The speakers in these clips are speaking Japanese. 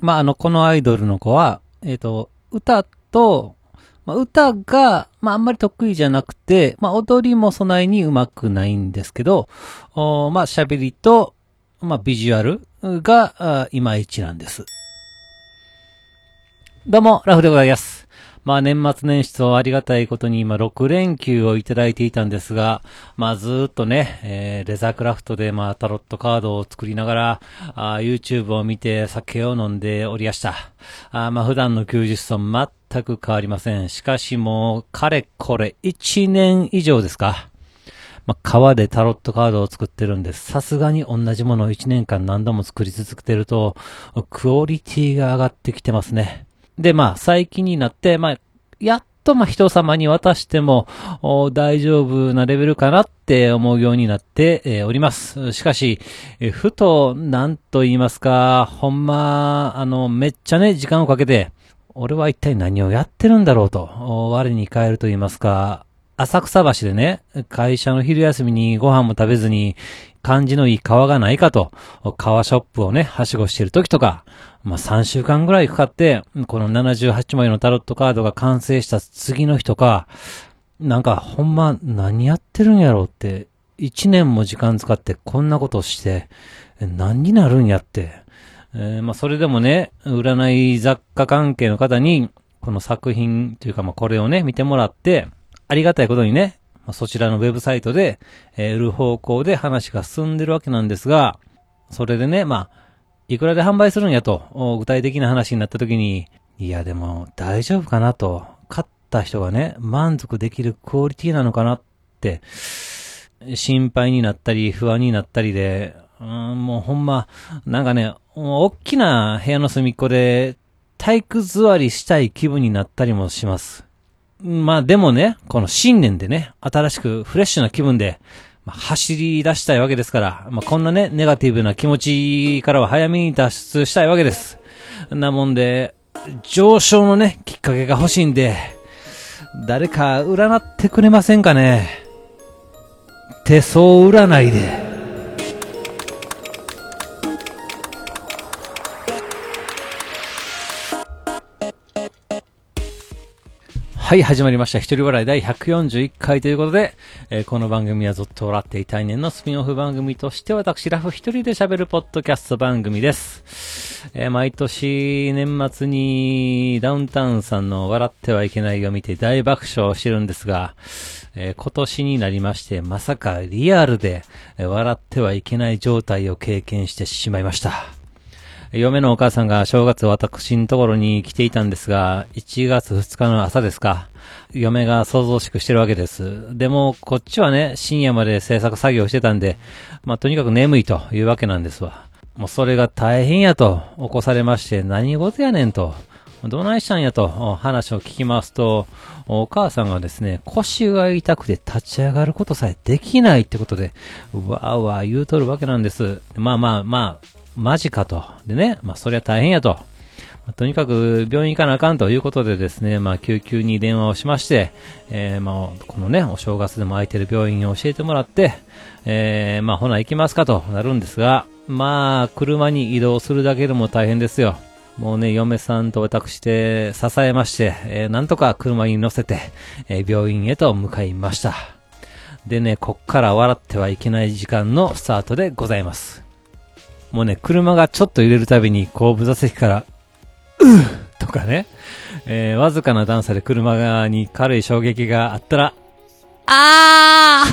まあ、あの、このアイドルの子は、えっ、と、歌と、まあ、歌が、まあ、あんまり得意じゃなくて、まあ、踊りもそないに上手くないんですけど、おまあ、喋りと、まあ、ビジュアルが、いまいちなんです。どうも、ラフでございます。まあ年末年始とありがたいことに今6連休をいただいていたんですが、まあずっとね、えーレザークラフトでまあタロットカードを作りながら、あ YouTube を見て酒を飲んでおりやした。あまあ普段の休日と全く変わりません。しかしもう、かれこれ1年以上ですか。まあ、川でタロットカードを作ってるんです。さすがに同じものを1年間何度も作り続けてると、クオリティが上がってきてますね。で、まあ、最近になって、まあ、やっとまあ人様に渡しても大丈夫なレベルかなって思うようになって、えおります。しかし、えふと、なんと言いますか、ほんま、あの、めっちゃね、時間をかけて、俺は一体何をやってるんだろうと、我に返ると言いますか、浅草橋でね、会社の昼休みにご飯も食べずに、感じのいい川がないかと、川ショップをね、はしごしてる時とか、まあ、3週間ぐらいかかって、この78枚のタロットカードが完成した次の日とか、なんかほんま何やってるんやろうって、1年も時間使ってこんなことして、何になるんやって。えーまあ、それでもね、占い雑貨関係の方に、この作品というか、まあ、これをね、見てもらって、ありがたいことにね、そちらのウェブサイトで、えー売る方向で話が進んでるわけなんですが、それでね、まあ、いくらで販売するんやと、具体的な話になった時に、いやでも大丈夫かなと、買った人がね、満足できるクオリティなのかなって、心配になったり、不安になったりで、うん、もうほんま、なんかね、大きな部屋の隅っこで、体育座りしたい気分になったりもします。まあでもね、この新年でね、新しくフレッシュな気分で、まあ、走り出したいわけですから、まあこんなね、ネガティブな気持ちからは早めに脱出したいわけです。なもんで、上昇のね、きっかけが欲しいんで、誰か占ってくれませんかね手相占いで。はい、始まりました。一人笑い第141回ということで、えーこの番組はずっと笑っていたい年のスピンオフ番組として私、ラフ一人で喋るポッドキャスト番組です。えー毎年年末にダウンタウンさんの笑ってはいけないを見て大爆笑してるんですが、えー今年になりまして、まさかリアルで笑ってはいけない状態を経験してしまいました。嫁のお母さんが正月私のところに来ていたんですが、1月2日の朝ですか。嫁が想像しくしてるわけです。でも、こっちはね、深夜まで制作作業してたんで、まあ、とにかく眠いというわけなんですわ。もうそれが大変やと起こされまして、何事やねんと。どないしたんやと話を聞きますと、お母さんがですね、腰が痛くて立ち上がることさえできないってことで、わーわー言うとるわけなんです。まあまあまあ、マジかと。でね、まあそりゃ大変やと。まとにかく病院行かなあかんということでですね、まあ救急に電話をしまして、えー、まあこのね、お正月でも空いてる病院を教えてもらって、えー、まあほな行きますかとなるんですが、まあ車に移動するだけでも大変ですよ。もうね、嫁さんと私で支えまして、えーなんとか車に乗せて、えー病院へと向かいました。でね、こっから笑ってはいけない時間のスタートでございます。もうね、車がちょっと揺れるたびに後部座席から、うーとかね、えーわずかな段差で車側に軽い衝撃があったら、あ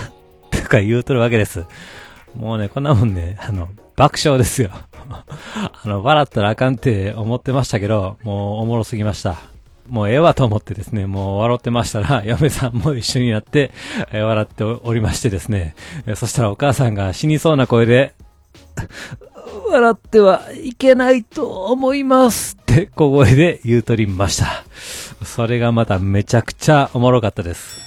ーとか言うとるわけです。もうね、こんなもんね、あの、爆笑ですよ。あの、笑ったらあかんって思ってましたけど、もうおもろすぎました。もうええわと思ってですね、もう笑ってましたら、嫁さんも一緒になって、えー笑っておりましてですね、えーそしたらお母さんが死にそうな声で、笑ってはいけないと思いますって小声で言うとりました。それがまためちゃくちゃおもろかったです。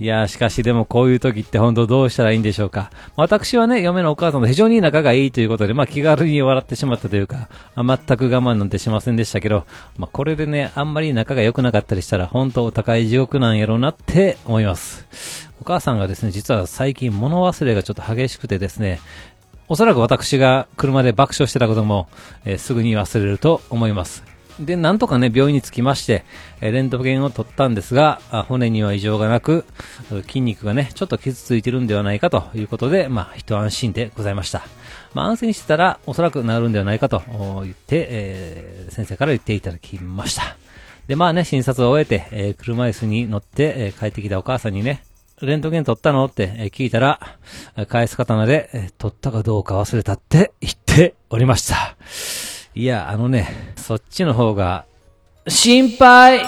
いやー、しかしでもこういう時って本当どうしたらいいんでしょうか。私はね、嫁のお母さんと非常に仲がいいということで、まあ気軽に笑ってしまったというか、全く我慢なんてしませんでしたけど、まあこれでね、あんまり仲が良くなかったりしたら、本当お高い地獄なんやろうなって思います。お母さんがですね、実は最近物忘れがちょっと激しくてですね、おそらく私が車で爆笑してたことも、えー、すぐに忘れると思います。で、なんとかね、病院に着きまして、えレントゲンを取ったんですが、骨には異常がなく、筋肉がね、ちょっと傷ついてるんではないかということで、まあ、一安心でございました。まあ、安静してたら、おそらく治るんではないかと言って、えー、先生から言っていただきました。で、まあね、診察を終えて、えー、車椅子に乗って、えー、帰ってきたお母さんにね、レントゲン取ったの？って、聞いたら、返す刀で、え取ったかどうか忘れたって言っておりました。いや、あのね、そっちの方が、心配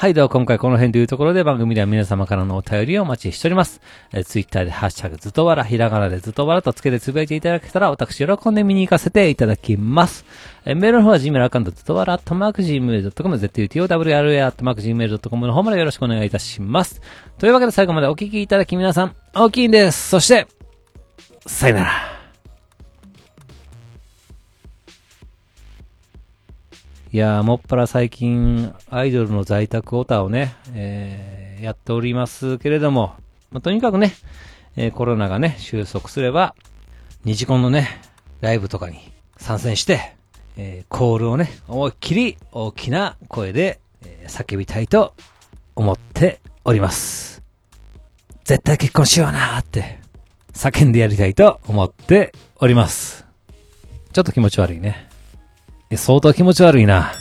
はい、では今回この辺というところで番組では皆様からのお便りをお待ちしております。えー、ツイッターでハッシュタグずとわら、ひらがなでずとわらとつけてつぶやいていただけたら私喜んで見に行かせていただきます。えー、メールの方は Gmail アカウントずとわら、アットマーク Gmail.com、zutowra、アットマーク Gmail.com の方までよろしくお願いいたします。というわけで最後までお聞きいただき皆さん、大きいんです。そして、さよなら。いやー、もっぱら最近、アイドルの在宅オタをね、えー、やっておりますけれども、まあ、とにかくね、えー、コロナがね、収束すれば、二次コンのね、ライブとかに参戦して、えー、コールをね、思いっきり大きな声で、えー、叫びたいと思っております。絶対結婚しようなーって、叫んでやりたいと思っております。ちょっと気持ち悪いね。相当気持ち悪いな。